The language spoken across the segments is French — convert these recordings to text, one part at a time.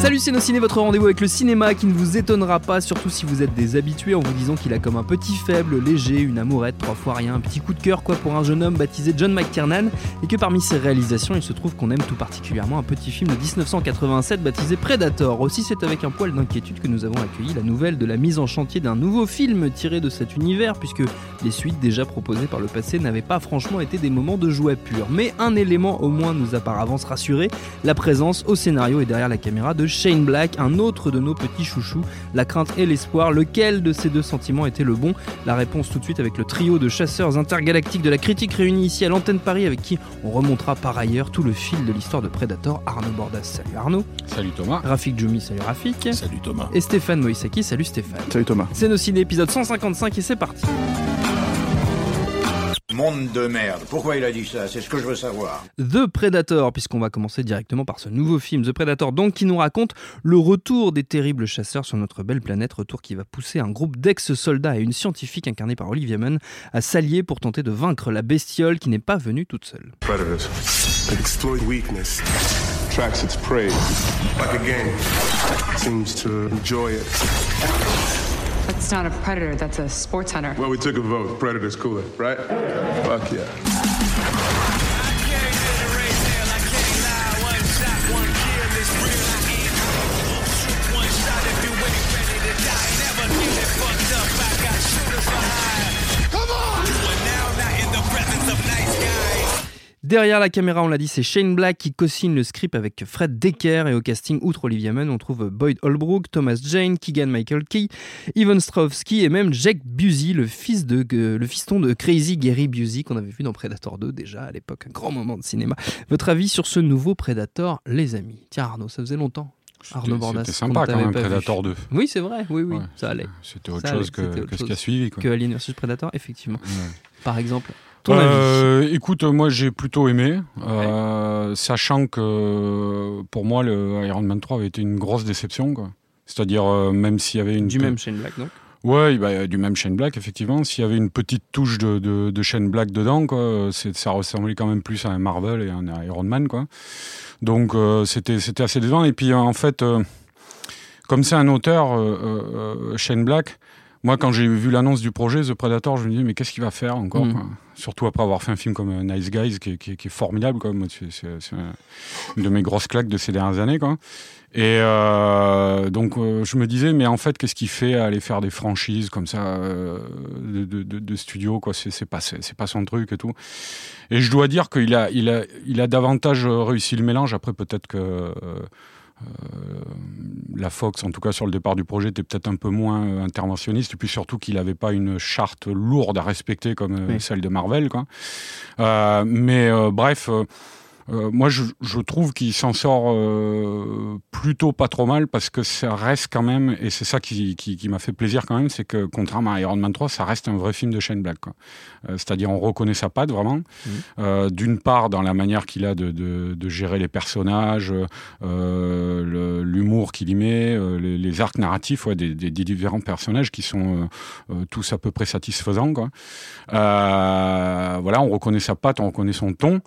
Salut c'est Ciné, votre rendez-vous avec le cinéma qui ne vous étonnera pas, surtout si vous êtes des habitués en vous disant qu'il a comme un petit faible, léger, une amourette, trois fois rien, un petit coup de cœur quoi pour un jeune homme baptisé John McTiernan, et que parmi ses réalisations il se trouve qu'on aime tout particulièrement un petit film de 1987 baptisé Predator. Aussi c'est avec un poil d'inquiétude que nous avons accueilli la nouvelle de la mise en chantier d'un nouveau film tiré de cet univers, puisque les suites déjà proposées par le passé n'avaient pas franchement été des moments de joie pure. Mais un élément au moins nous a par avance rassuré, la présence au scénario et derrière la caméra de Shane Black, un autre de nos petits chouchous, la crainte et l'espoir, lequel de ces deux sentiments était le bon? La réponse tout de suite avec le trio de chasseurs intergalactiques de la critique réunis ici à l'antenne Paris avec qui on remontera par ailleurs tout le fil de l'histoire de Predator, Arnaud Bordas, salut Arnaud, Salut Thomas. Rafik Djoumi, salut Rafik, Salut Thomas. et Stéphane Moïsaki, salut Stéphane. Salut Thomas. C'est nos ciné épisode 155 et c'est parti. Monde de merde. Pourquoi il a dit ça? C'est ce que je veux savoir. The Predator, puisqu'on va commencer directement par ce nouveau film, The Predator, donc qui nous raconte le retour des terribles chasseurs sur notre belle planète, retour qui va pousser un groupe d'ex-soldats et une scientifique incarnée par Olivia Munn à s'allier pour tenter de vaincre la bestiole qui n'est pas venue toute seule. Predators. It exploits weakness, tracks its prey. Like a game. Seems to enjoy it. That's not a predator, that's a sports hunter. Well, we took a vote. Predator's cooler, right? Fuck yeah. Derrière la caméra, on l'a dit, c'est Shane Black qui co-signe le script avec Fred Decker et au casting, outre Olivia Munn, on trouve Boyd Holbrook, Thomas Jane, Keegan Michael Key, Ivan Stravsky et même Jake Busey, le, fils de, euh, le fiston de Crazy Gary Busey qu'on avait vu dans Predator 2 déjà à l'époque, un grand moment de cinéma. Votre avis sur ce nouveau Predator, les amis? Tiens Arnaud, ça faisait longtemps. Arnaud Bordas, C'était sympa quand même. Predator 2. Oui, c'est vrai, oui, oui, Ouais, ça allait. C'était autre Ça allait, chose que, c'était autre que ce qui a suivi. Quoi. Que Alien vs Predator, effectivement. Ouais. Par exemple, ton avis Euh, écoute, moi j'ai plutôt aimé, euh, sachant que pour moi le Iron Man 3 avait été une grosse déception. quoi. C'est-à-dire, euh, même s'il y avait une. Du même Shane Black, donc Ouais, bah, du même Shane Black, effectivement. S'il y avait une petite touche de, de, de Shane Black dedans, quoi, ça ressemblait quand même plus à un Marvel et un Iron Man. Quoi. Donc euh, c'était c'était assez décevant. Et puis en fait, euh, comme c'est un auteur, euh, euh, Shane Black, moi quand j'ai vu l'annonce du projet The Predator, je me dis mais qu'est-ce qu'il va faire encore quoi Surtout après avoir fait un film comme euh, Nice Guys, qui, est- qui est- qui est formidable. Quoi. C'est c'est- c'est un- une de mes grosses claques de ces dernières années. Quoi. Et euh, donc, euh, je me disais, mais en fait, qu'est-ce qu'il fait à aller faire des franchises comme ça euh, de, de, studio quoi? C'est pas, c'est pas son truc et tout. Et je dois dire qu'il a, il a, il a davantage réussi le mélange. Après, peut-être que la Fox, en tout cas sur le départ du projet, était peut-être un peu moins euh, interventionniste. Et puis surtout qu'il n'avait pas une charte lourde à respecter comme euh, Oui. celle de Marvel. Quoi. Euh, mais euh, bref. Euh, moi, je, je trouve qu'il s'en sort euh, plutôt pas trop mal parce que ça reste quand même, et c'est ça qui, qui, qui m'a fait plaisir quand même, c'est que contrairement à Iron Man 3, ça reste un vrai film de Shane Black. Euh, C'est-à-dire, on reconnaît sa patte vraiment. Euh, D'une part, dans la manière qu'il a de, de, de gérer les personnages, l'humour qu'il y met, les, les arcs narratifs ouais, des, des- des différents personnages qui sont tous à peu près satisfaisants. Quoi. Voilà, on reconnaît sa patte, on reconnaît son ton.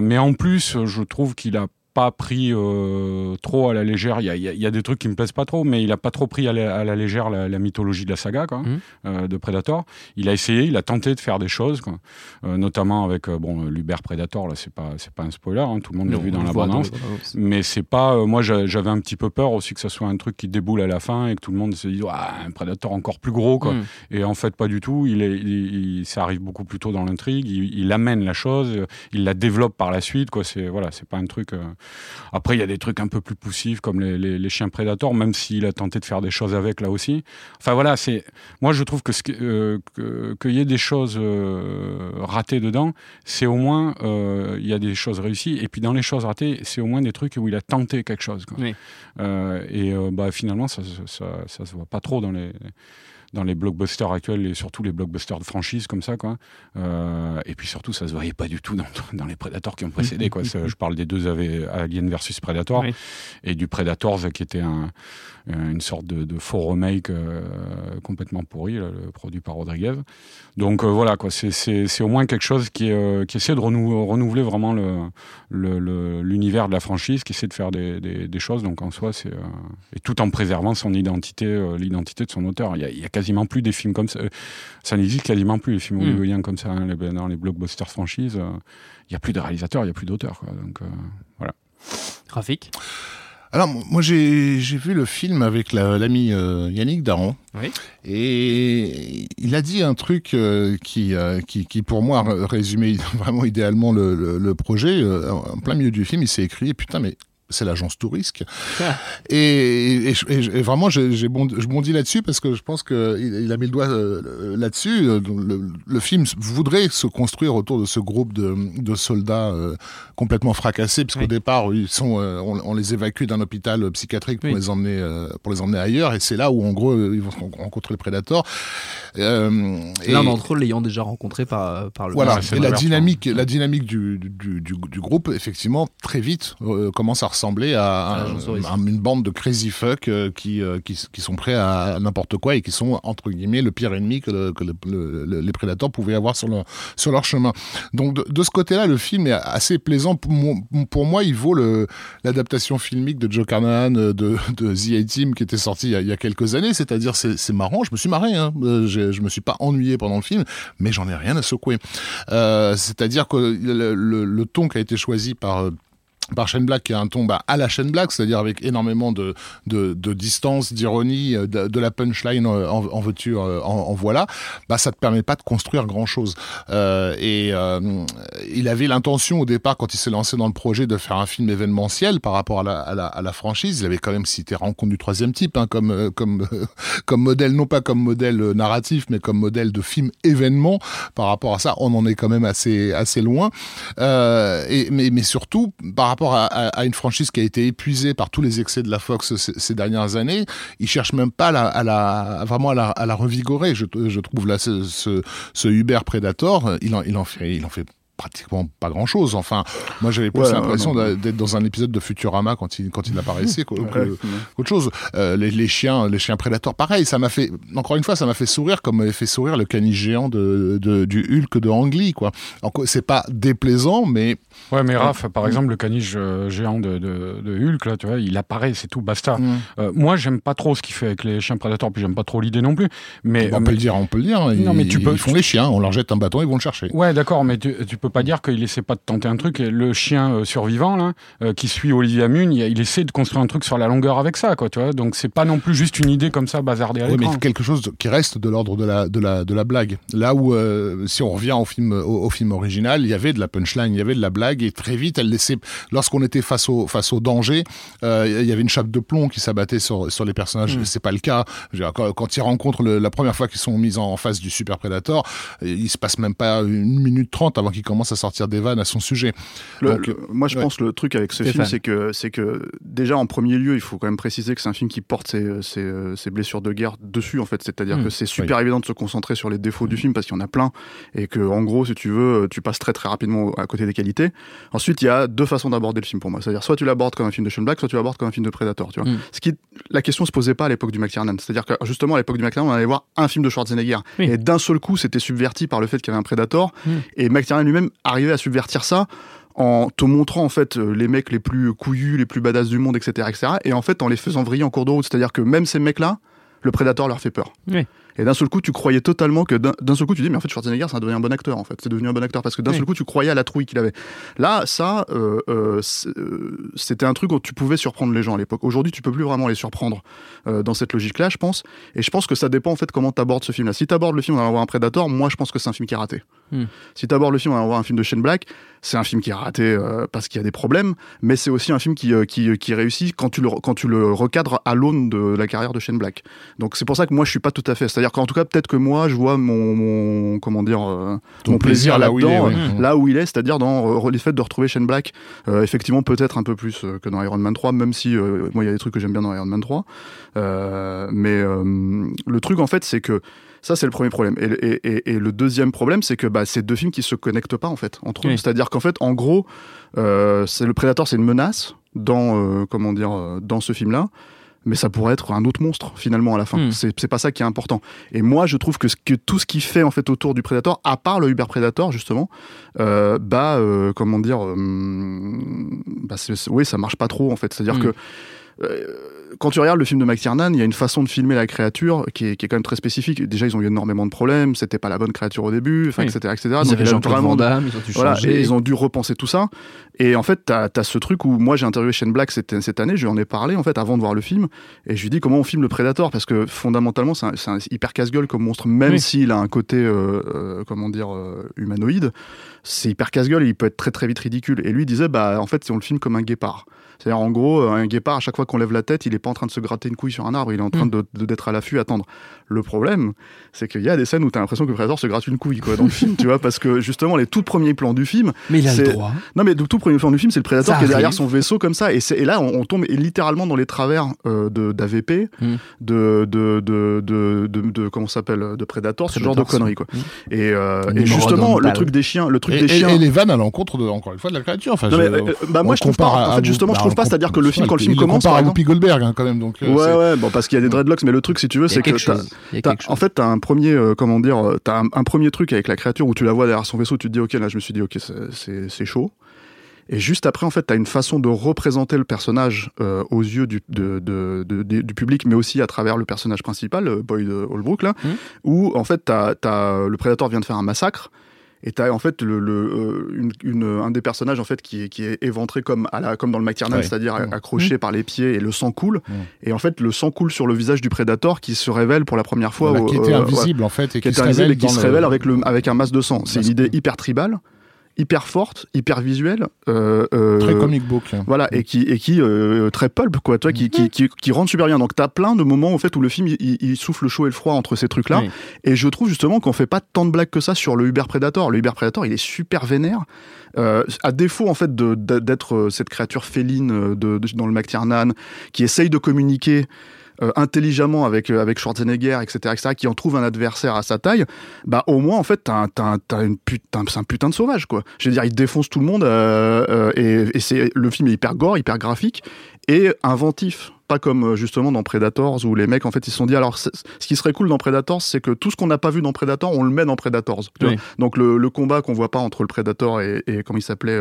Mais en plus, je trouve qu'il a pas pris euh, trop à la légère. Il y, a, il y, a, des trucs qui me plaisent pas trop, mais il a pas trop pris à la, à la légère la, la, mythologie de la saga, quoi, mmh. euh, de Predator. Il a essayé, il a tenté de faire des choses, quoi. Euh, notamment avec bon l'Uber Predator. Là, c'est pas c'est pas un spoiler, hein, tout le monde l'a vu dans la bande Mais c'est pas. Moi, j'avais un petit peu peur aussi que ça soit un truc qui déboule à la fin et que tout le monde se dise ah, un Predator encore plus gros, quoi. Mmh. Et en fait, pas du tout. Il est, il, il, ça arrive beaucoup plus tôt dans l'intrigue. Il, il, amène la chose, il la développe par la suite, quoi. C'est voilà, c'est pas un truc. Après, il y a des trucs un peu plus poussifs comme les, les, les chiens prédateurs, même s'il a tenté de faire des choses avec là aussi. Enfin voilà, c'est moi je trouve que qu'il euh, que, y ait des choses euh, ratées dedans, c'est au moins il euh, y a des choses réussies. Et puis dans les choses ratées, c'est au moins des trucs où il a tenté quelque chose. Quoi. Oui. et bah, finalement, ça, ça, ça, se voit pas trop dans les dans les blockbusters actuels et surtout les blockbusters de franchise comme ça quoi. Euh, et puis surtout ça se voyait pas du tout dans, dans les Predators qui ont précédé quoi. je parle des deux Alien versus Predator oui. et du Predators qui était un, une sorte de, de faux remake euh, complètement pourri là, produit par Rodriguez. Donc euh, voilà quoi, c'est au moins quelque chose qui, euh, qui essaie de renou renouveler vraiment le l'univers de la franchise, qui essaie de faire des, des, des choses. Donc en soi c'est euh, et tout en préservant son identité, euh, l'identité de son auteur. Il y, a, il y a quasiment plus des films comme ça. Ça n'existe quasiment plus les films mmh. hollywoodiens comme ça, hein, les, dans les blockbusters franchises. Euh, il n'y a plus de réalisateurs, il n'y a plus d'auteurs. Donc euh, voilà. Rafik? Alors moi j'ai vu le film avec l'ami la, euh, Yannick Daron oui. et il a dit un truc euh, qui, euh, qui, qui pour moi résumait vraiment idéalement le, le, le projet. en plein milieu du film il s'est écrit putain mais c'est l'agence Tourisque. Ah. Et, et, et, et, vraiment, j'ai je bondis là-dessus parce que je pense qu'il il a mis le doigt euh, là-dessus. Le, le, film voudrait se construire autour de ce groupe de, de soldats euh, complètement fracassés, parce qu'au oui. départ, ils sont, euh, on, on, les évacue d'un hôpital psychiatrique pour, oui. les emmener, euh, pour les emmener ailleurs. Et c'est là où, en gros, ils vont rencontrer le prédateur. L'un d'entre eux l'ayant déjà rencontré par, par le Voilà, et la dynamique, la dynamique du, du, du, du, groupe, effectivement, très vite, commence à ressembler à, un, à, une bande de crazy fuck euh, qui, euh, qui, qui, sont prêts à, n'importe quoi et qui sont, entre guillemets, le pire ennemi que, le, que le, le, les prédateurs pouvaient avoir sur, leur, sur leur chemin. Donc, de, de ce côté-là, le film est assez plaisant. Pour moi, pour moi il vaut l'adaptation filmique de Joe Carnahan de, de The A-Team qui était sorti il y, a, il y a quelques années. C'est-à-dire, c'est marrant, je me suis marré. Hein. Je me suis pas ennuyé pendant le film, mais j'en ai rien à secouer. Euh, C'est-à-dire que le, ton qui a été choisi par par chaîne black qui est un ton à la chaîne black c'est-à-dire avec énormément de, distance d'ironie de, de, la punchline en, en veux-tu en, voilà bah ça te permet pas de construire grand chose euh, et euh, il avait l'intention au départ quand il s'est lancé dans le projet de faire un film événementiel par rapport à la, franchise. Il avait quand même cité rencontre du troisième type hein, comme modèle non pas comme modèle narratif mais comme modèle de film événement par rapport à ça. On en est quand même assez loin. Euh, mais, mais surtout par rapport à, une franchise qui a été épuisée par tous les excès de la Fox ces, dernières années, ils cherchent même pas à la, vraiment à la, revigorer. Je, trouve là ce, ce, Uber Predator, il en fait, il en fait pratiquement pas grand chose. Enfin, moi j'avais plus ouais, l'impression ouais, d'être dans un épisode de Futurama quand il quand il apparaissait qu'autre qu chose. Euh, les, les, chiens, les chiens prédateurs, pareil. Ça m'a fait encore une fois, ça m'a fait sourire comme m'avait fait sourire le caniche géant de, de, du Hulk de Ang Lee, quoi. C'est pas déplaisant, mais ouais, mais Raph, par exemple, le caniche géant de, de, de, Hulk, là, tu vois, il apparaît, c'est tout, basta. Mm. Euh, moi, j'aime pas trop ce qu'il fait avec les chiens prédateurs, puis j'aime pas trop l'idée non plus. Mais on mais... peut le dire, on peut le dire. Non, ils, mais tu peux. Ils font les chiens, on leur jette un bâton, ils vont le chercher. Ouais, d'accord, mais tu, tu peux pas dire qu'il essaie pas de tenter un truc. Et le chien euh, survivant là, euh, qui suit Olivia Munn, il, il, essaie de construire un truc sur la longueur avec ça, quoi. Tu vois Donc c'est pas non plus juste une idée comme ça bazardée à oui, mais quelque chose qui reste de l'ordre de la de la de la blague. Là où euh, si on revient au film au, au, film original, il y avait de la punchline, il y avait de la blague et très vite elle laissait lorsqu'on était face au face au danger, il y avait une chape de plomb qui s'abattait sur sur les personnages. Mmh. C'est pas le cas. Quand, quand ils rencontrent le, la première fois qu'ils sont mis en face du super prédateur, il se passe même pas une minute trente avant qu'ils commencent à sortir des vannes à son sujet. Le, Donc, le, moi, je ouais. pense le truc avec ce film, c'est que c'est que déjà en premier lieu, il faut quand même préciser que c'est un film qui porte ses, ses, ses, blessures de guerre dessus, en fait. C'est-à-dire mmh, que c'est super oui. évident de se concentrer sur les défauts mmh. du film parce qu'il y en a plein et que en gros, si tu veux, tu passes très très rapidement à côté des qualités. Ensuite, il y a deux façons d'aborder le film pour moi. C'est-à-dire soit tu l'abordes comme un film de Sean Black, soit tu l'abordes comme un film de Predator. Tu vois. Mmh. Ce qui la question se posait pas à l'époque du McTiernan. C'est-à-dire que justement à l'époque du McTiernan, on allait voir un film de Schwarzenegger oui. et d'un seul coup, c'était subverti par le fait qu'il y avait un Predator et McTiernan lui-même arrivait à subvertir ça en te montrant en fait les mecs les plus couillus, les plus badass du monde, etc., etc. Et en fait en les faisant vriller en cours de route. C'est-à-dire que même ces mecs-là, le prédateur leur fait peur. Et d'un seul coup, tu croyais totalement que d'un seul coup, tu dis, mais en fait, Schwarzenegger, c'est devenu un bon acteur, en fait. C'est devenu un bon acteur parce que d'un seul coup, tu croyais à la trouille qu'il avait. Là, ça, euh, euh, euh, c'était un truc où tu pouvais surprendre les gens à l'époque. Aujourd'hui, tu peux plus vraiment les surprendre dans cette logique-là, je pense. Et je pense que ça dépend, en fait, comment tu abordes ce film-là. Si tu abordes le film en allant voir un prédateur, moi, je pense que c'est un film qui est raté. Hmm. Si tu abordes le film en allant voir un film de Shane Black, c'est un film qui est raté parce qu'il y a des problèmes, mais c'est aussi un film qui, qui, qui, réussit quand tu le, quand tu le recadres à l'aune de la carrière de Shane Black. Donc c'est pour ça que moi, je suis pas tout à fait. C'est-à-dire qu'en tout cas, peut-être que moi, je vois mon, comment dire, euh, mon plaisir, là-dedans, euh, là, où il est, c'est-à-dire dans euh, le fait de retrouver Shane Black, effectivement, peut-être un peu plus que dans Iron Man 3, même si moi, il y a des trucs que j'aime bien dans Iron Man 3. mais le truc, en fait, c'est que ça, c'est le premier problème. Et, le deuxième problème, c'est que bah, c'est deux films qui se connectent pas en fait entre eux. C'est-à-dire qu'en fait, en gros, c'est le Predator, c'est une menace dans comment dire dans ce film-là mais ça pourrait être un autre monstre finalement à la fin. Hmm. C'est pas ça qui est important. Et moi, je trouve que, que, tout ce qui fait en fait autour du Predator, à part le Uber Predator justement, euh, bah euh, comment dire, euh, bah, oui, ça marche pas trop en fait. C'est-à-dire hmm. que quand tu regardes le film de McTiernan, il y a une façon de filmer la créature qui est, qui est, quand même très spécifique. Déjà, ils ont eu énormément de problèmes, c'était pas la bonne créature au début, etc., etc. Ils Donc, ils, vraiment, ils, ont dû voilà, ils ont dû repenser tout ça. Et en fait, tu as, ce truc où moi j'ai interviewé Shane Black cette, cette, année, je lui en ai parlé en fait avant de voir le film, et je lui dis comment on filme le Predator, parce que fondamentalement c'est un, hyper casse-gueule comme monstre, même s'il a un côté, euh, euh, comment dire, euh, humanoïde, c'est hyper casse-gueule et il peut être très très vite ridicule. Et lui il disait, bah en fait, si on le filme comme un guépard. C'est-à-dire, en gros, un guépard, à chaque fois qu'on lève la tête, il n'est pas en train de se gratter une couille sur un arbre, il est en train mm. de, d'être à l'affût, attendre. Le problème, c'est qu'il y a des scènes où tu as l'impression que le prédateur se gratte une couille, quoi, dans le film, tu vois, parce que justement, les tout premiers plans du film. Mais il a le droit. Non, mais le tout premier plan du film, c'est le prédateur qui est derrière son vaisseau, comme ça. Et, et là, on, tombe littéralement dans les travers euh, de, d'AVP, mm. de, de, de, de, de, comment s'appelle, de Predator, ce genre de conneries, quoi. Mm. Et, euh, et justement, le truc des chiens, le truc des chiens. Et les vannes à l'encontre, de, encore une fois, de la créature. Enfin, euh, bah, moi, je trouve pas. En fait, justement, je trouve pas, c'est-à-dire que le film, quand le film commence. par à Whoopi Goldberg, hein, quand même. Donc, euh, ouais, ouais, bon, parce qu'il y a des dreadlocks, mais le truc, si tu veux, c'est que. En fait, t'as un premier, euh, comment dire, euh, t'as un, premier truc avec la créature où tu la vois derrière son vaisseau, tu te dis, ok, là, je me suis dit, ok, c'est chaud. Et juste après, en fait, tu as une façon de représenter le personnage aux yeux du, du public, mais aussi à travers le personnage principal, Boyd Holbrook, là, mmh. où, en fait, as, as, le prédateur vient de faire un massacre, et t'as en fait le, euh, une, un des personnages en fait qui est, qui est éventré comme, à la, comme dans le McTiernan, c'est-à-dire mmh. accroché mmh. par les pieds et le sang coule. Mmh. Et en fait, le sang coule sur le visage du prédateur qui se révèle pour la première fois. qui était euh, invisible en fait et qui, se révèle, et qui se révèle avec, le, avec un masque de sang. C'est une idée hyper tribale hyper forte, hyper visuelle. Euh, euh, très comic book. Voilà, et qui, et qui euh, très pulp, quoi, toi, qui, qui, qui, qui rend super bien. Donc, t'as plein de moments, en fait, où le film, il, souffle le chaud et le froid entre ces trucs-là. Et je trouve, justement, qu'on fait pas tant de blagues que ça sur le Uber Predator. Le Uber Predator, il est super vénère. à défaut, en fait, d'être cette créature féline de, dans le McTiernan, qui essaye de communiquer euh, intelligemment avec, euh, avec Schwarzenegger, etc., etc., qui en trouve un adversaire à sa taille, bah au moins, en fait, t'as, une putain, c'est un putain de sauvage, quoi. Je veux dire, il défonce tout le monde, euh, et, c'est, le film est hyper gore, hyper graphique, et inventif pas comme justement dans Predators où les mecs en fait ils se sont dit alors ce qui serait cool dans Predators c'est que tout ce qu'on n'a pas vu dans Predator on le met dans Predators donc le, combat qu'on voit pas entre le Predator et, et comment il s'appelait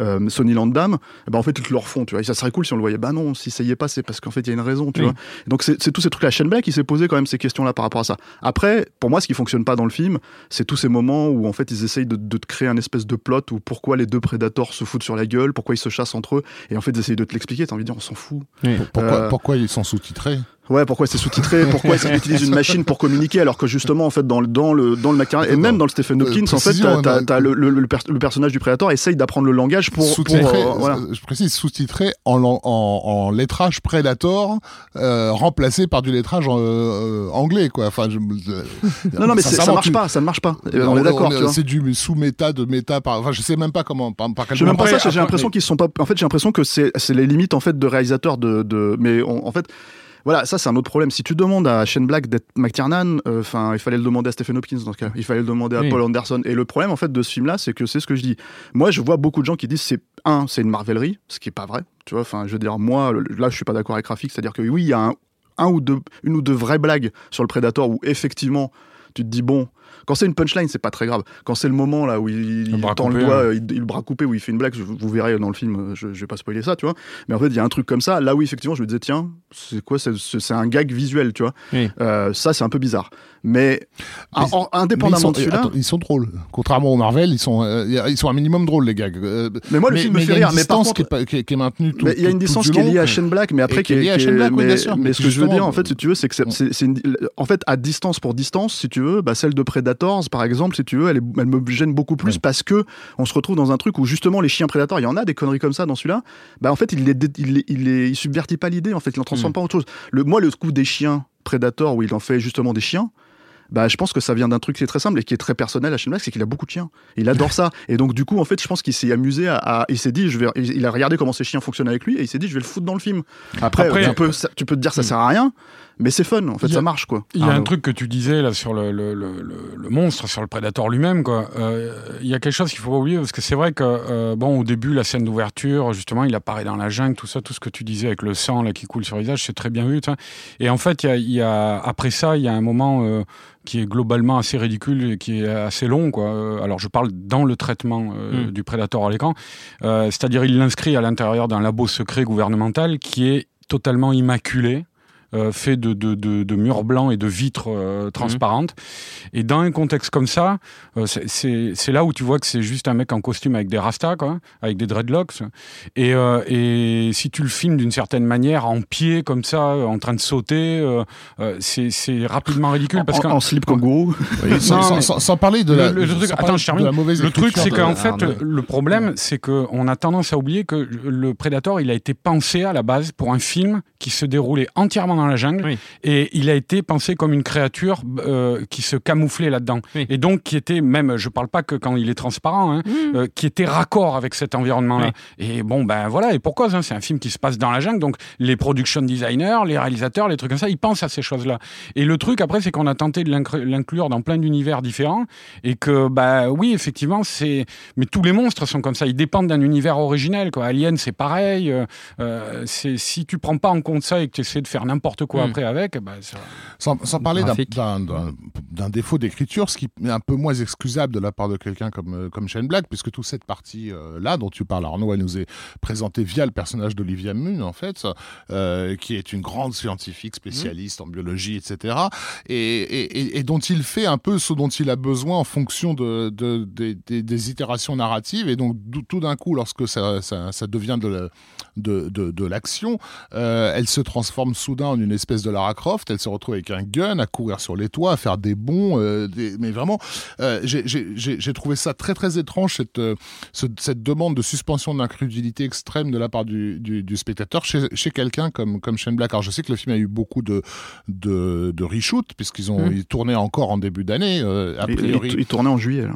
euh, Sony Landam, eh ben en fait ils te le refont, tu vois. ça serait cool si on le voyait. Bah non, si ça y est pas, c'est parce qu'en fait il y a une raison, tu vois. Donc c'est tous ces trucs. La chaîne qui s'est posé quand même ces questions-là par rapport à ça. Après, pour moi, ce qui fonctionne pas dans le film, c'est tous ces moments où en fait ils essayent de, de, créer un espèce de plot où pourquoi les deux prédateurs se foutent sur la gueule, pourquoi ils se chassent entre eux, et en fait ils essayent de te l'expliquer. T'as envie de dire on s'en fout. Pourquoi, euh, pourquoi ils sont sous-titrés? Ouais, pourquoi c'est sous-titré? Pourquoi ils utilisent une machine pour communiquer alors que justement en fait dans le dans le dans le et même dans le Stephen Hopkins en fait t'as, le, le, le, personnage du prédateur essaye d'apprendre le langage pour, pour euh, voilà. je précise sous-titré en, en, en, lettrage Predator euh, remplacé par du lettrage euh, anglais quoi. Enfin je, non non mais ça, marche pas, ça ne marche pas. On, est d'accord. C'est du sous méta de méta par enfin je sais même pas comment par, par quel. Je même pas ça. J'ai l'impression qu'ils sont pas. En fait j'ai l'impression que c'est c'est les limites en fait de réalisateur de de mais en fait voilà, ça c'est un autre problème. Si tu demandes à Shane Black d'être McTiernan, euh, enfin, il fallait le demander à Stephen Hopkins dans ce cas. Il fallait le demander à Paul Anderson. Et le problème en fait de ce film-là, c'est que c'est ce que je dis. Moi, je vois beaucoup de gens qui disent c'est un, c'est une marvelerie, ce qui est pas vrai. Tu vois, enfin, je veux dire, moi, là, je suis pas d'accord avec Rafik, c'est-à-dire que oui, il y a un, un ou deux, une ou deux vraies blagues sur le Predator où effectivement, tu te dis bon Quand c'est une punchline, c'est pas très grave. Quand c'est le moment là où il, il tend le doigt, il, le bras coupé, où il fait une blague, vous verrez dans le film, je, je vais pas spoiler ça, tu vois. Mais en fait, il y a un truc comme ça. Là où effectivement, je me disais, tiens, c'est quoi C'est un gag visuel, tu vois. Euh, ça, c'est un peu bizarre. Mais, indépendamment de celui-là. Ils sont drôles. Contrairement au Marvel, ils sont, euh, ils sont un minimum drôles, les gags. Euh, mais moi, le film me fait rire. Mais par contre. Qui est, qui est, maintenue tout, Il y a une distance qui est liée à Shane Black, mais après qui est. liée à Shane Black, mais, bien sûr. Mais ce que je veux dire, en fait, si tu veux, c'est que c'est en fait, à distance pour distance, si tu veux, bah, celle de Predators, par exemple, si tu veux, elle, elle me gêne beaucoup plus parce que on se retrouve dans un truc où justement les chiens prédateurs, il y en a des conneries comme ça dans celui-là. Bah, en fait, il, il, il, il, subvertit pas l'idée, en fait, il en transforme mm. pas en autre chose. Le, moi, le coup des chiens Predator où il en fait justement des chiens, bah, je pense que ça vient d'un truc qui est très simple et qui est très personnel à Shane c'est qu'il a beaucoup de chiens. Il adore ça. Et donc, du coup, en fait, je pense qu'il s'est amusé à, Il s'est dit, je vais, il a regardé comment ces chiens fonctionnent avec lui et il s'est dit, je vais le foutre dans le film. Après, tu, peux, tu peux te dire, ça hmm. sert à rien mais c'est fun en fait ça marche quoi il y a un truc que tu disais là sur le, le, le, le monstre sur le prédateur lui-même quoi euh, il y a quelque chose qu'il faut pas oublier parce que c'est vrai que euh, bon au début la scène d'ouverture justement il apparaît dans la jungle tout ça tout ce que tu disais avec le sang là qui coule sur le visage c'est très bien vu et en fait il y a, y a, après ça il y a un moment euh, qui est globalement assez ridicule et qui est assez long. Quoi. Alors je parle dans le traitement euh, hmm. du prédateur à l'écran, euh, c'est-à-dire il l'inscrit à l'intérieur d'un labo secret gouvernemental qui est totalement immaculé. Euh, fait de, de, de, murs blancs et de vitres euh, transparentes. Et dans un contexte comme ça, euh, c'est là où tu vois que c'est juste un mec en costume avec des rastas, quoi, avec des dreadlocks. Et, et si tu le filmes d'une certaine manière, en pied comme ça, en train de sauter, c'est rapidement ridicule. Parce en, en slip kangourou sans, sans, parler de la, le, truc, attends, je termine. Le truc, c'est qu'en fait, le problème, c'est qu'on a tendance à oublier que le Predator, il a été pensé à la base pour un film qui se déroulait entièrement dans la jungle et il a été pensé comme une créature euh, qui se camouflait là-dedans et donc qui était même, je parle pas que quand il est transparent, hein, mmh. euh, qui était raccord avec cet environnement-là. Et bon, ben voilà, et pourquoi hein, C'est un film qui se passe dans la jungle, donc les production designers, les réalisateurs, les trucs comme ça, ils pensent à ces choses-là. Et le truc après, c'est qu'on a tenté de l'inclure dans plein d'univers différents et que, bah oui, effectivement, c'est. Mais tous les monstres sont comme ça, ils dépendent d'un univers originel. Quoi. Alien, c'est pareil. Euh, c'est si tu prends pas en compte ça et que tu essaies de faire n'importe quoi hmm. après avec, bah, sans, parler d'un défaut d'écriture, ce qui est un peu moins excusable de la part de quelqu'un comme, euh, comme Shane Black, puisque toute cette partie-là euh, dont tu parles, Arnaud, elle nous est présentée via le personnage d'Olivia Munn, en fait, euh, qui est une grande scientifique spécialiste en biologie, etc., et, et, dont il fait un peu ce dont il a besoin en fonction de, de, des itérations narratives, et donc tout d'un coup, lorsque ça, ça, ça devient de, de, de, l'action, euh, elle se transforme soudain en une espèce de Lara Croft. Elle se retrouve avec un gun à courir sur les toits, à faire des bonds. Euh, mais vraiment, euh, j'ai trouvé ça très très étrange cette, cette demande de suspension d'incrédulité extrême de la part du, du, spectateur chez, chez quelqu'un comme, comme Shane Black. Alors je sais que le film a eu beaucoup de, de, de reshoot puisqu'ils ont mmh. tourné encore en début d'année. a priori, il, tournait en juillet. Là.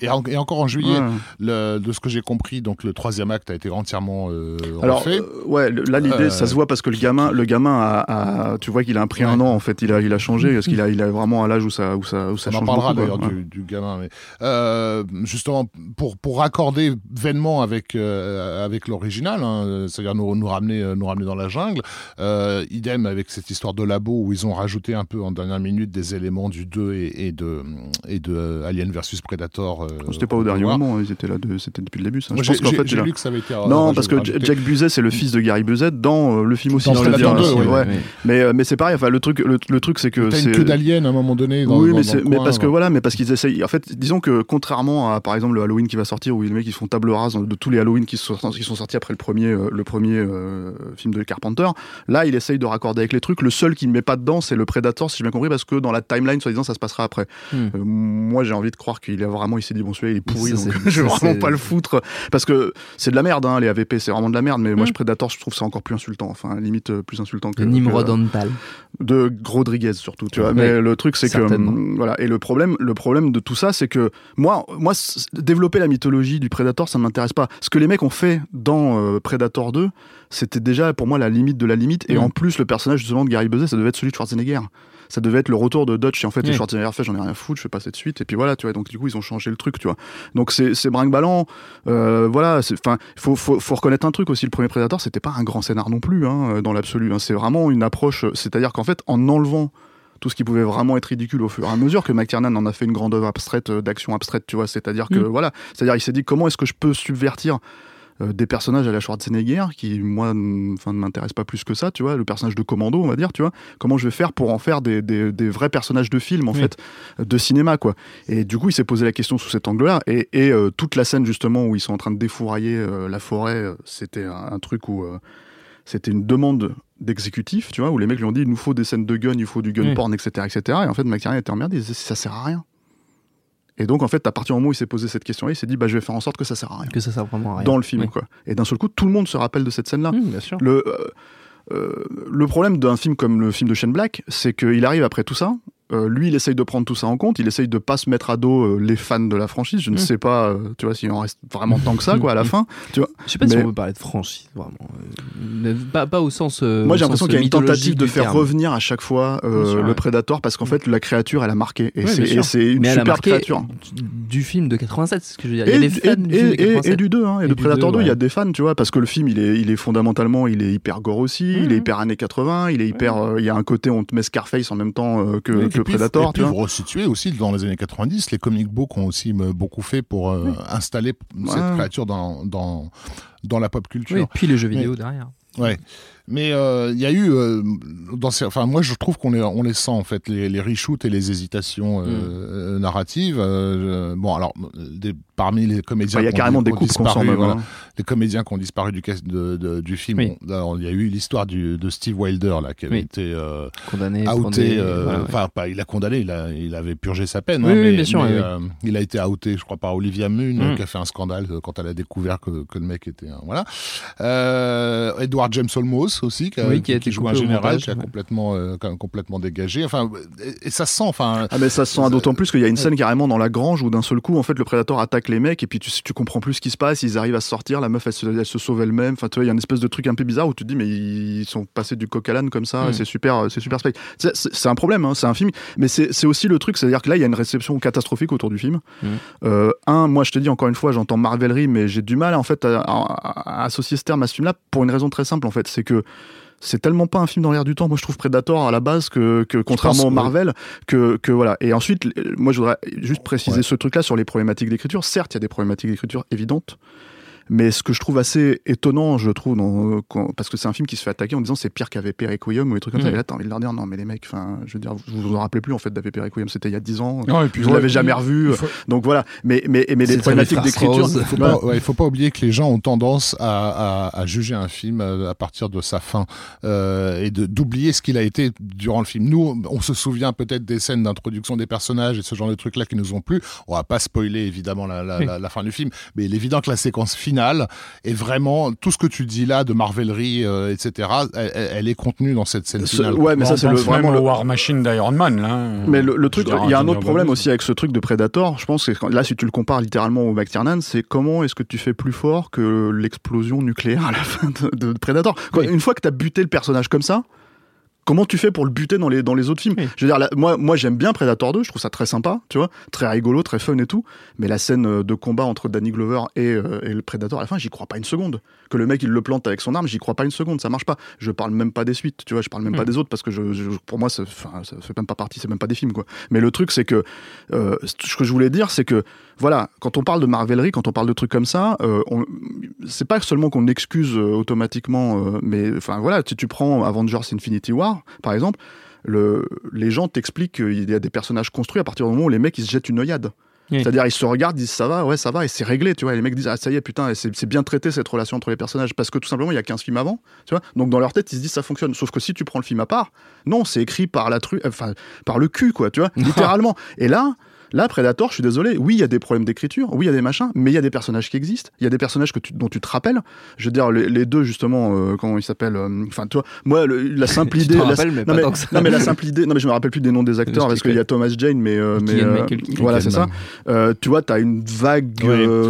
Et, encore en juillet, le, de ce que j'ai compris, donc le troisième acte a été entièrement euh, Alors, euh, ouais, là l'idée, ça se voit parce que le gamin, le gamin a, tu vois qu'il a pris un an en fait, il a, il a changé parce qu'il a, il a vraiment un âge où ça, où ça, où ça On change. On parlera d'ailleurs du, du, gamin, mais euh, justement pour pour raccorder vainement avec euh, avec l'original, hein, c'est-à-dire nous, nous ramener nous ramener dans la jungle. Euh, idem avec cette histoire de labo où ils ont rajouté un peu en dernière minute des éléments du 2 et, et de et de Alien versus Predator euh, c'était pas au dernier moment, ils étaient là, de, c'était depuis le début. Ça. je pense j'ai lu que ça avait été. Non, parce que Jack Buzet, c'est le fils de Gary Buzet dans euh, le film aussi. Dans le dire, ouais. Mais euh, mais c'est pareil. Enfin, le truc, le, truc, c'est que c'est une queue d'alien à un moment donné. Dans, oui, mais, mais parce que voilà, mais parce qu'ils essayent. En fait, disons que contrairement à par exemple le Halloween qui va sortir, où les mecs ils font table rase de tous les Halloween qui sont, qui sont sortis après le premier, le premier film de Carpenter. Là, il essaye de raccorder avec les trucs. Le seul qui ne met pas dedans, c'est le Predator, si j'ai bien compris, parce que dans la timeline, soi-disant, ça se passera après. Hmm. Moi, j'ai envie de croire qu'il a vraiment, s'est dit bon, celui-là, il est pourri, je vais vraiment pas le foutre. Parce que c'est de la merde hein, les AVP c'est vraiment de la merde mais moi mm. je Predator je trouve ça encore plus insultant enfin limite euh, plus insultant que Nimrod de Rodriguez surtout tu vois. Mais le truc c'est que hum, voilà. Et le problème le problème de tout ça c'est que moi moi développer la mythologie du Predator ça ne m'intéresse pas. Ce que les mecs ont fait dans euh, Predator 2 c'était déjà pour moi la limite de la limite. Et mm. en plus le personnage justement de Gary Buzet ça devait être celui de Schwarzenegger ça devait être le retour de Dutch et en fait les Schwarzenegger fait j'en ai rien à foutre je fais passer de suite. Et puis voilà tu vois donc du coup ils ont changé le truc tu vois. Donc c'est c'est brinque ballant euh, voilà enfin il faut, faut, faut, reconnaître un truc aussi. Le premier Predator c'était pas un grand scénar non plus hein, dans l'absolu hein. c'est vraiment une approche c'est à dire qu'en fait en enlevant tout ce qui pouvait vraiment être ridicule au fur et à mesure que McTiernan en a fait une grande œuvre abstraite d'action abstraite tu vois. C'est-à-dire que mm. voilà. C'est-à-dire il s'est dit comment est-ce que je peux subvertir euh, des personnages à la Schwarzenegger qui moi enfin ne m'intéressent pas plus que ça tu vois le personnage de commando on va dire tu vois comment je vais faire pour en faire des, des, vrais personnages de film en fait de cinéma quoi et du coup il s'est posé la question sous cet angle là et, et euh, toute la scène justement où ils sont en train de défourailler euh, la forêt c'était un, truc où c'était une demande d'exécutif, tu vois, où les mecs lui ont dit il nous faut des scènes de gun, il faut du gun porn, etc., etc. Et en fait, McTiernan était emmerdé, il disait ça sert à rien. Et donc, en fait, à partir du moment où il s'est posé cette question-là, il s'est dit, bah, je vais faire en sorte que ça sert à rien. Que ça sert vraiment à rien. Dans le film, quoi. Et d'un seul coup, tout le monde se rappelle de cette scène-là. bien sûr. Le, euh, euh, le problème d'un film comme le film de Shane Black, c'est qu'il arrive après tout ça, euh, lui, il essaye de prendre tout ça en compte. Il essaye de pas se mettre à dos euh, les fans de la franchise. Je ne mm. sais pas, euh, tu vois, s'il en reste vraiment tant que ça, quoi, à la fin. Tu vois. Je sais pas si on peut parler de franchise, vraiment. Pas, pas, au sens. Moi, j'ai l'impression qu'il y a une tentative de faire revenir à chaque fois le Predator parce qu'en fait, la créature, elle a marqué. Et c'est une super créature. Du film de 87, c'est ce que je veux dire. Il y a des fans et, du 2, hein, et, de Predator 2, il y a des fans, tu vois, parce que le film, il est, il est fondamentalement, il est hyper gore aussi, il est hyper années 80, il est hyper. Il y a un côté, on te met Scarface en même temps que le Predator, tu vois resituer aussi dans les années 90. Les comic books ont aussi euh, beaucoup fait pour euh, installer cette créature dans, dans, dans la pop culture. et puis les jeux vidéo derrière. Ouais. Mais euh, il y a eu, euh, dans ces, enfin moi je trouve qu'on les, on les sent en fait les, les reshoots et les hésitations euh, mm. narratives. bon alors des, parmi les comédiens, il y a carrément des coupes disparu, voilà, hein. les comédiens qui ont disparu du, de, du film. il y a eu l'histoire de Steve Wilder là qui avait été condamné, outé. Enfin pas, il a condamné, il, a, il avait purgé sa peine. Hein, mais, bien sûr, il a été outé, je crois par Olivia Munn mm. qui a fait un scandale quand elle a découvert que, que le mec était voilà. Edward James Olmos aussi, qui, a, qui, joue un général, qui a complètement, euh, complètement dégagé. Enfin, et, ça se sent. Enfin, ah, mais ça se sent d'autant plus qu'il y a une scène carrément dans la grange où d'un seul coup, en fait, le prédateur attaque les mecs et puis tu, tu comprends plus ce qui se passe. Ils arrivent à sortir, la meuf, elle se, sauve elle-même. Enfin, tu vois, il y a une espèce de truc un peu bizarre où tu te dis, mais ils sont passés du coq à l'âne comme ça. Mm. C'est super, c'est super C'est un problème, hein, c'est un film. Mais c'est aussi le truc, c'est-à-dire que là, il y a une réception catastrophique autour du film. Mm. Euh, un, moi, je te dis encore une fois, j'entends Marvelerie, mais j'ai du mal en fait à, associer ce terme à ce film-là pour une raison très simple en fait, c'est que c'est tellement pas un film dans l'air du temps. Moi, je trouve Predator à la base que, contrairement à Marvel, que, que, voilà. Et ensuite, moi, je voudrais juste préciser ce truc-là sur les problématiques d'écriture. Certes, il y a des problématiques d'écriture évidentes. Mais ce que je trouve assez étonnant, je trouve, dans, parce que c'est un film qui se fait attaquer en disant c'est pire qu'AVP Requiem ou des trucs comme ça. Mm. Et là, t'as envie de leur dire non, mais les mecs, enfin, je veux dire, vous vous en rappelez plus en fait d'AVP Requiem, c'était il y a 10 ans. Non, et puis, vous l'avez jamais revu. Donc voilà. Mais, mais, mais les problématiques d'écriture. Il faut, pas, ouais, faut pas oublier que les gens ont tendance à, à, à juger un film à partir de sa fin euh, et d'oublier ce qu'il a été durant le film. Nous, on se souvient peut-être des scènes d'introduction des personnages et ce genre de trucs-là qui nous ont plu. On va pas spoiler évidemment la, la, la, la fin du film, mais il est évident que la séquence finale et vraiment tout ce que tu dis là de marvelerie, euh, etc. Elle, est contenue dans cette scène finale. ouais, mais ça c'est le, vraiment le War Machine d'Iron Man là. Mais le, truc, il y a un autre problème aussi avec ce truc de Predator. Je pense que là, si tu le compares littéralement au McTiernan, c'est comment est-ce que tu fais plus fort que l'explosion nucléaire à la fin de, Predator? Une fois que tu as buté le personnage comme ça, comment tu fais pour le buter dans les, dans les autres films Je veux dire, moi, moi j'aime bien Predator 2, je trouve ça très sympa, tu vois, très rigolo, très fun et tout, mais la scène euh, de combat entre Danny Glover et, euh, et le Predator à la fin, j'y crois pas une seconde. Que le mec il le plante avec son arme, j'y crois pas une seconde, ça marche pas. Je parle même pas des suites, tu vois, je parle même pas des autres parce que je, pour moi, ça, ça fait même pas partie, c'est même pas des films, quoi. Mais le truc, c'est que euh, ce que je voulais dire, c'est que voilà, quand on parle de Marvelerie, quand on parle de trucs comme ça, euh, c'est pas seulement qu'on excuse euh, automatiquement, euh, mais enfin voilà, si tu prends Avengers Infinity War, par exemple, le, les gens t'expliquent qu'il y a des personnages construits à partir du moment où les mecs ils se jettent une œillade. C'est-à-dire, ils se regardent, ils disent ça va, ouais, ça va, et c'est réglé, tu vois. Et les mecs disent, ah, ça y est, putain, c'est bien traité cette relation entre les personnages, parce que tout simplement, il y a 15 films avant, tu vois. Donc, dans leur tête, ils se disent, ça fonctionne. Sauf que si tu prends le film à part, non, c'est écrit par la tru... enfin, par le cul, quoi, tu vois, littéralement. Et là, Là, Predator, je suis désolé, oui, il y a des problèmes d'écriture, oui, il y a des machins, mais il y a des personnages qui existent, il y a des personnages que dont tu te rappelles. Je veux dire, les, deux, justement, euh, comment ils s'appellent euh, Enfin, toi, moi, la simple idée. la, mais non, mais, la simple idée. Non, mais je me rappelle plus des noms des acteurs parce qu'il y a Thomas Jane, mais. Euh, mais voilà, c'est ça. tu vois, tu as une vague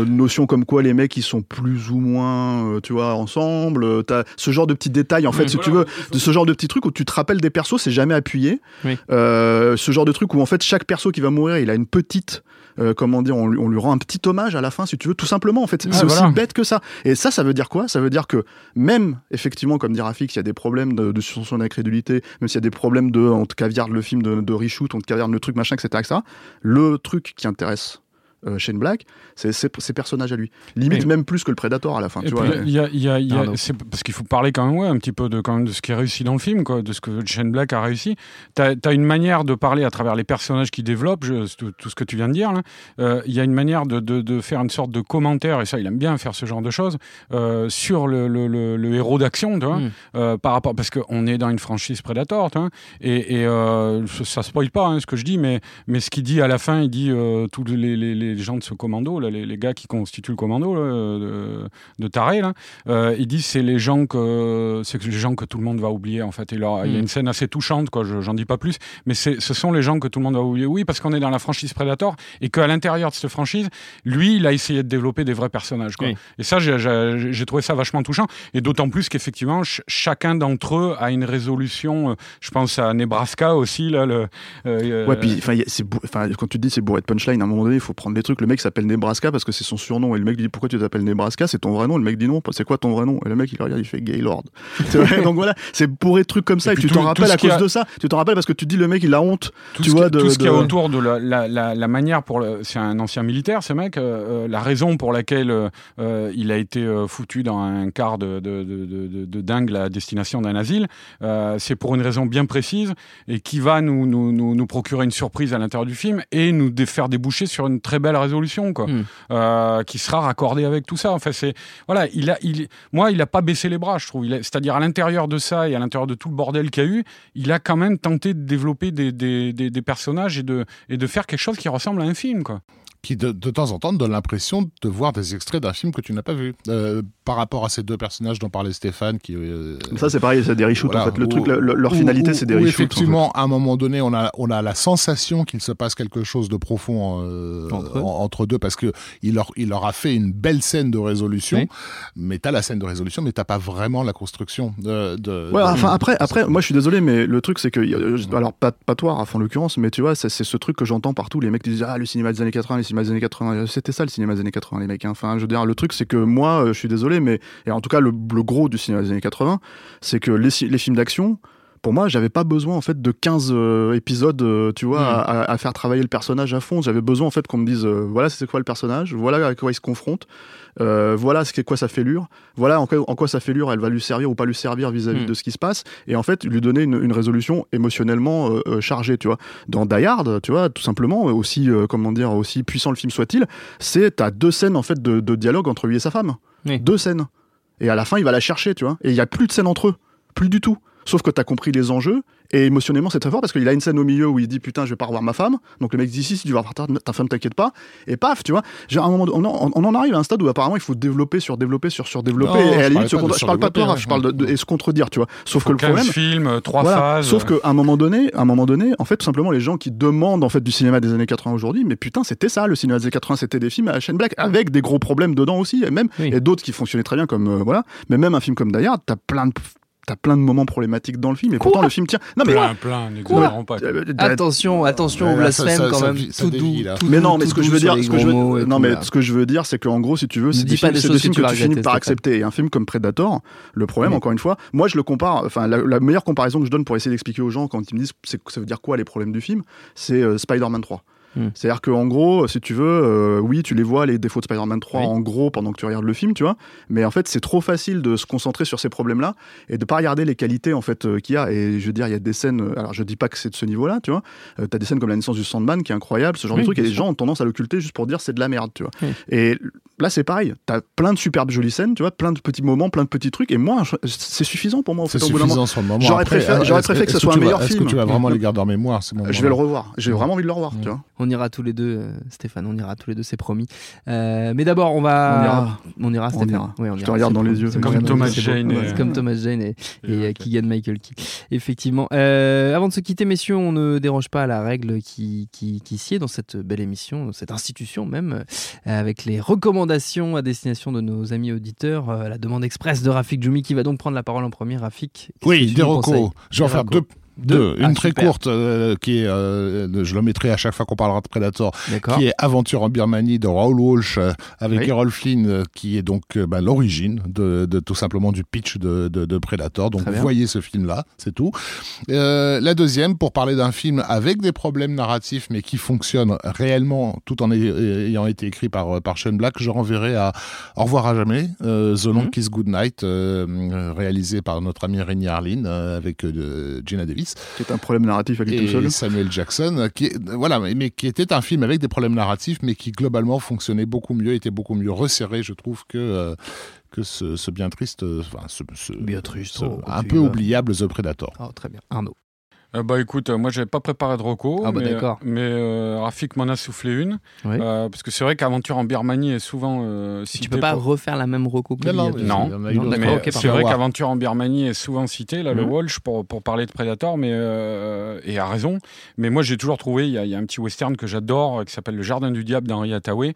notion comme quoi les mecs, ils sont plus ou moins, tu vois, ensemble. Tu as ce genre de petits détails, en fait, si tu veux, de ce genre de petits trucs où tu te rappelles des persos, c'est jamais appuyé. ce genre de truc où, en fait, chaque perso qui va mourir, il a une petite euh, comment dire, on, lui rend un petit hommage à la fin, si tu veux, tout simplement. En fait, c'est aussi bête que ça. Et ça, ça veut dire quoi? Ça veut dire que même, effectivement, comme dit Rafik, il y a des problèmes de, de son d'incrédulité, même s'il y a des problèmes de, on te caviarde le film de, de reshoot, on te caviarde le truc, machin, etc., etc. Le truc qui intéresse euh, Shane Black, c'est ses personnages à lui. Limite même plus que le Predator à la fin. Il y a, y a, y a parce qu'il faut parler quand même, ouais, un petit peu de, quand même de ce qui est réussi dans le film, quoi, de ce que Shane Black a réussi. Tu as, une manière de parler à travers les personnages qui développent, tout, ce que tu viens de dire. Euh, il y a une manière de, de, de, faire une sorte de commentaire, et ça, il aime bien faire ce genre de choses, euh, sur le, le, le, héros d'action, mm. par rapport, parce qu'on est dans une franchise Predator, et, et ça spoil pas hein, ce que je dis, mais, mais ce qu'il dit à la fin, il dit tous les, les les gens de ce commando, là, les, gars qui constituent le commando de, de Taré, là, euh, ils disent c'est les gens que c'est les gens que tout le monde va oublier en fait. il y a mm. une scène assez touchante, quoi. J'en dis pas plus, mais ce sont les gens que tout le monde va oublier. Oui, parce qu'on est dans la franchise Predator et qu'à l'intérieur de cette franchise, lui, il a essayé de développer des vrais personnages. Quoi. Et ça, j'ai trouvé ça vachement touchant. Et d'autant plus qu'effectivement, chacun d'entre eux a une résolution. Euh, je pense à Nebraska aussi là. Le, euh, ouais, puis enfin, quand tu dis c'est bourré de punchline, à un moment donné, il faut prendre truc. Le mec s'appelle Nebraska parce que c'est son surnom. Et le mec dit Pourquoi tu t'appelles Nebraska? C'est ton vrai nom. Le mec dit Non, c'est quoi ton vrai nom? Et le mec il regarde, il fait Gaylord. donc voilà, c'est pour des trucs comme ça. Et, tu t'en rappelles à cause de ça. Tu t'en rappelles parce que tu dis Le mec il a honte. Tout tu ce vois, de, tout ce qu'il y a autour de la, la, la, manière pour. Le... C'est un ancien militaire, ce mec. Euh, euh, la raison pour laquelle euh, il a été foutu dans un quart de, de, de, de dingue la destination d'un asile, c'est pour une raison bien précise et qui va nous, nous, nous, nous procurer une surprise à l'intérieur du film et nous faire déboucher sur une très belle résolution, quoi, hmm. euh, qui sera raccordée avec tout ça. Enfin, c'est voilà, il a, il, moi, il a pas baissé les bras, je trouve. C'est-à-dire à, l'intérieur de ça et à l'intérieur de tout le bordel qu'il y a eu, il a quand même tenté de développer des, des, des, des personnages et de, et de faire quelque chose qui ressemble à un film, quoi qui de, temps en temps donne l'impression de voir des extraits d'un film que tu n'as pas vu. Euh, par rapport à ces deux personnages dont parlait Stéphane. Qui, euh, ça, c'est pareil, c'est des reshoots en fait. Le truc, leur finalité, c'est des reshoots. Effectivement, à un moment donné, on a, on a la sensation qu'il se passe quelque chose de profond euh, entre, deux parce qu'il leur, il leur a fait une belle scène de résolution. Mais tu as la scène de résolution, mais tu pas vraiment la construction de. de ouais, enfin, après, après, moi, je suis désolé, mais le truc, c'est que. Alors, pas, pas toi, en l'occurrence, mais tu vois, c'est ce truc que j'entends partout. Les mecs disent Ah, le cinéma des années 80, des années 80. C'était ça le cinéma des années 80, les mecs. Hein. Enfin, je le truc, c'est que moi, euh, je suis désolé, mais et en tout cas, le, gros du cinéma des années 80, c'est que les, films d'action, pour moi, j'avais pas besoin en fait de 15 euh, épisodes, euh, tu vois, mm. à, faire travailler le personnage à fond. J'avais besoin en fait qu'on me dise, voilà, c'est quoi le personnage, voilà à quoi il se confronte, euh, voilà ce quoi sa fêlure, voilà en quoi, en quoi sa fêlure elle va lui servir ou pas lui servir vis-à-vis hmm. de ce qui se passe, et en fait lui donner une, résolution émotionnellement euh, euh, chargée, tu vois. Dans Die Hard, tu vois, tout simplement, aussi comment dire, aussi puissant le film soit-il, c'est t'as deux scènes en fait de, dialogue entre lui et sa femme, deux scènes, et à la fin il va la chercher, tu vois, et il y a plus de scène entre eux, plus du tout. Sauf que tu as compris les enjeux et émotionnellement, c'est très fort parce qu'il a une scène au milieu où il dit putain, je vais pas revoir ma femme. Donc le mec dit si, si tu vas revoir ta, femme, t'inquiète pas. Et paf, tu vois. Genre, un moment, on, en arrive à un stade où apparemment il faut développer, sur développer, sur sur développer. et à la limite, je parle pas de toi, je parle de, et se contredire, tu vois. Sauf que le problème. film, trois phases. Sauf qu'à un moment donné, à un moment donné, en fait, tout simplement, les gens qui demandent en fait du cinéma des années 80 aujourd'hui, mais putain, c'était ça, le cinéma des années 80, c'était des films à chaîne black avec des gros problèmes dedans aussi, et même et d'autres qui fonctionnaient très bien comme euh, voilà. Mais même un film comme Die Hard, t'as plein de t'as plein de moments problématiques dans le film et pourtant le film tient. Non mais plein plein n'exagérons pas. Euh, attention attention blasphème quand même. tout doux mais non mais ce que je veux dire ce que je veux non mais ce que je veux dire c'est qu'en gros si tu veux c'est des films, que, tu finis par accepter et un film comme Predator le problème encore une fois moi je le compare enfin la, meilleure comparaison que je donne pour essayer d'expliquer aux gens quand ils me disent ça veut dire quoi les problèmes du film c'est euh, Spider-Man 3 Hmm. C'est-à-dire qu'en gros, si tu veux, euh, oui, tu les vois, les défauts de Spider-Man 3, en gros, pendant que tu regardes le film, tu vois. Mais en fait, c'est trop facile de se concentrer sur ces problèmes-là et de pas regarder les qualités, en fait, euh, qu'il y a. Et je veux dire, il y a des scènes, euh, alors je dis pas que c'est de ce niveau-là, tu vois. tu as des scènes comme la naissance du Sandman qui est incroyable, ce genre de truc, et les gens ont tendance à l'occulter juste pour dire c'est de la merde, tu vois. Et là, c'est pareil. Tu as plein de superbes jolies scènes, tu vois, plein de petits moments, plein de petits trucs. Et moi, c'est suffisant pour moi, C'est suffisant sur le moment. J'aurais préféré, que ce soit un meilleur film. Est-ce que tu vas vraiment les garder en mémoire Je vais le revoir. J'ai vraiment envie de le revoir, tu vois. On ira tous les deux euh, Stéphane. On ira tous les deux, c'est promis. Euh, mais d'abord, on va. On ira. On ira, Stéphane. on Je te regarde dans les yeux. Comme Thomas Jane. Et... Comme Thomas Jane et, et, Keegan Michael Key. Effectivement. Euh, avant de se quitter, messieurs, on ne déroge pas à la règle qui, qui, qui sied dans cette belle émission, dans cette institution même, avec les recommandations à destination de nos amis auditeurs. la demande express de Rafik Djoumi qui va donc prendre la parole en premier. Rafik. Oui, des recos. Je vais en faire deux Deux. Une ah, très courte euh, qui est, euh, je le mettrai à chaque fois qu'on parlera de Predator, qui est Aventure en Birmanie de Raoul Walsh euh, avec Errol Flynn, qui est donc bah, l'origine de, tout simplement du pitch de, de, Predator. Donc voyez ce film-là, c'est tout. la deuxième, pour parler d'un film avec des problèmes narratifs, mais qui fonctionne réellement, tout en ayant été écrit par, par Sean Black, je renverrai à Au revoir à jamais, The Long mhm. Kiss Goodnight, réalisé par notre ami Rémi Harlin avec Gina Davis. C'est un problème narratif tout seul. Samuel Jackson, qui, voilà, mais qui était un film avec des problèmes narratifs, mais qui globalement fonctionnait beaucoup mieux, était beaucoup mieux resserré, je trouve, que, euh, que ce, bien triste, euh, enfin, ce, bien triste, oh, un peu oubliable The Predator. Oh, très bien. Arnaud. Euh, bah écoute, euh, moi j'avais pas préparé de reco, ah, bah, mais, mais euh, Rafik m'en a soufflé une. parce que c'est vrai qu'Aventure en Birmanie est souvent citée. Tu peux pas refaire la même reco que Non, non, non mais c'est vrai qu'Aventure en Birmanie est souvent citée, là, le. Walsh, pour, pour parler de Predator, mais, et a raison. Mais moi j'ai toujours trouvé, il y, y, a un petit western que j'adore qui s'appelle Le Jardin du Diable d'Henri Hathaway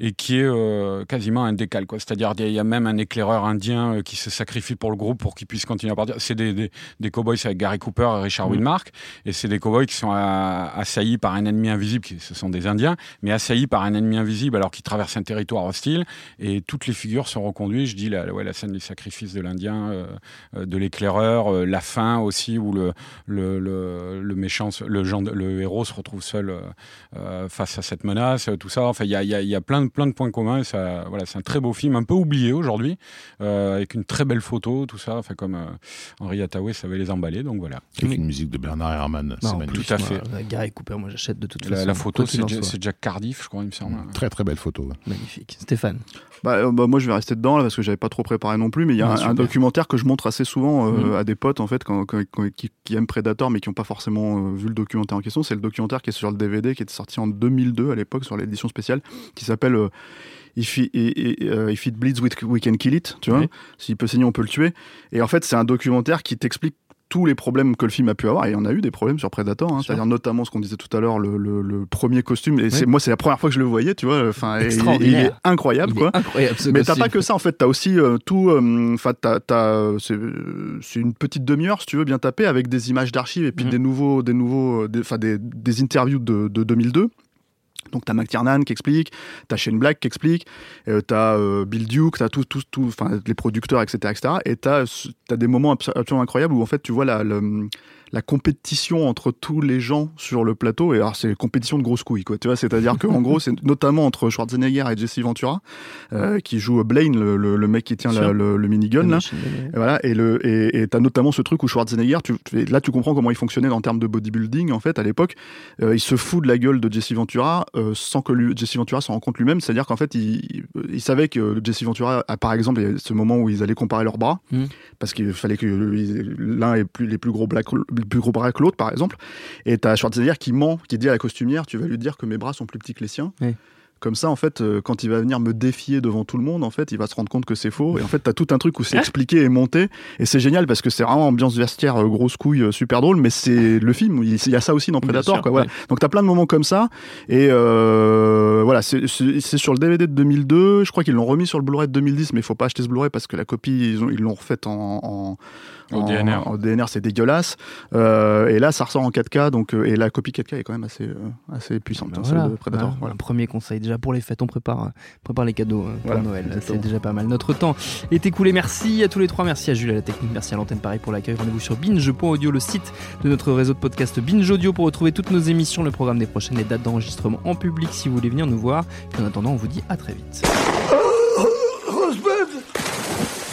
et qui est quasiment un décal. C'est-à-dire il y a même un éclaireur indien qui se sacrifie pour le groupe pour qu'il puisse continuer à partir. C'est des, des, des cowboys avec Gary Cooper et Richard mm et c'est des cowboys qui sont assaillis par un ennemi invisible, qui, ce sont des Indiens, mais assaillis par un ennemi invisible alors qu'ils traversent un territoire hostile. Et toutes les figures sont reconduites. Je dis la, scène du sacrifice de l'Indien, euh, euh, de l'éclaireur, euh, la fin aussi, où le, méchant, le, héros se retrouve seul face à cette menace, tout ça. Enfin, il y a, plein, de, points communs. C'est un très beau film, un peu oublié aujourd'hui, avec une très belle photo, tout ça. Enfin, comme Henri Hathaway savait les emballer. Donc voilà. Bernard Herrmann, c'est magnifique. Tout à fait. Gary Cooper, moi j'achète de toute façon. La photo, c'est Jack, Cardiff, je crois, il me semble. Très très belle photo. Magnifique. Stéphane bah, euh, bah, moi je vais rester dedans là parce que j'avais pas trop préparé non plus, mais il y a un, documentaire que je montre assez souvent euh, mhm. à des potes en fait quand, qui, aiment Predator mais qui n'ont pas forcément euh, vu le documentaire en question. C'est le documentaire qui est sur le DVD qui était sorti en 2002 à l'époque sur l'édition spéciale qui s'appelle If, it, bleeds, we can kill it, tu vois. S'il peut saigner, on peut le tuer. Et en fait, c'est un documentaire qui t'explique tous les problèmes que le film a pu avoir, et il y en a eu des problèmes sur Predator, hein, c'est-à-dire notamment ce qu'on disait tout à l'heure, le, premier costume. Et c'est moi, c'est la première fois que je le voyais, tu vois. Enfin, il, est incroyable, quoi. Mais t'as pas que ça, en fait. T'as aussi euh, tout. Euh, enfin, c'est une petite demi-heure, si tu veux bien taper, avec des images d'archives et puis mm. des nouveaux, des nouveaux, enfin des, des, interviews de, de 2002. Donc t'as McTiernan qui explique, t'as Shane Black qui explique, euh, t'as euh, Bill Duke, t'as tous tout, tout, les producteurs, etc., etc. Et t'as as des moments absolument incroyables où en fait tu vois la, le, la compétition entre tous les gens sur le plateau. Et alors, c'est compétition de grosses couilles, quoi. Tu vois, c'est-à-dire qu'en gros, c'est notamment entre Schwarzenegger et Jesse Ventura, euh, qui joue Blaine, le, le, mec qui tient le, le, minigun, là. Et voilà. Et le, et t'as notamment ce truc où Schwarzenegger, tu, là, tu comprends comment il fonctionnait en termes de bodybuilding, en fait, à l'époque. Euh, il se fout de la gueule de Jesse Ventura, euh, sans que lui, Jesse Ventura s'en rende compte lui-même. C'est-à-dire qu'en fait, il, il, savait que Jesse Ventura, a, par exemple, ce moment où ils allaient comparer leurs bras, hmm. parce qu'il fallait que l'un ait plus, les plus gros black, plus gros bras que l'autre, par exemple. Et tu as Schwarzenegger qui ment, qui dit à la costumière Tu vas lui dire que mes bras sont plus petits que les siens. Comme ça, en fait, euh, quand il va venir me défier devant tout le monde, en fait, il va se rendre compte que c'est faux. Et en fait, tu as tout un truc où c'est expliqué et monté. Et c'est génial parce que c'est vraiment ambiance vestiaire, euh, grosse couille, euh, super drôle. Mais c'est le film, il y a ça aussi dans Predator. quoi, voilà. Donc tu as plein de moments comme ça. Et voilà, c'est sur le DVD de 2002. Je crois qu'ils l'ont remis sur le Blu-ray de 2010, mais il faut pas acheter ce Blu-ray parce que la copie, ils l'ont refaite en au DNR. En DNR, c'est dégueulasse. Euh, et là, ça ressort en 4K, donc, euh, et la copie 4K est quand même assez, euh, assez puissante. Ben hein, Predator. Un premier conseil, déjà pour les fêtes, on prépare, prépare les cadeaux pour Noël. C'est déjà pas mal. Notre temps est écoulé. Merci à tous les trois. Merci à Jules à la technique. Merci à l'antenne Paris pour l'accueil. Rendez-vous sur binge.audio, le site de notre réseau de podcast Binge Audio pour retrouver toutes nos émissions, le programme des prochaines, les dates d'enregistrement en public si vous voulez venir nous voir. en attendant, on vous dit à très vite.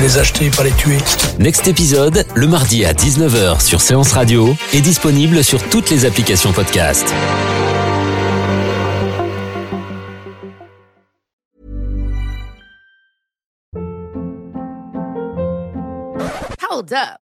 les acheter, pas les tuer. Next épisode, le mardi à 19h sur Séance Radio, est disponible sur toutes les applications podcast. Hold up,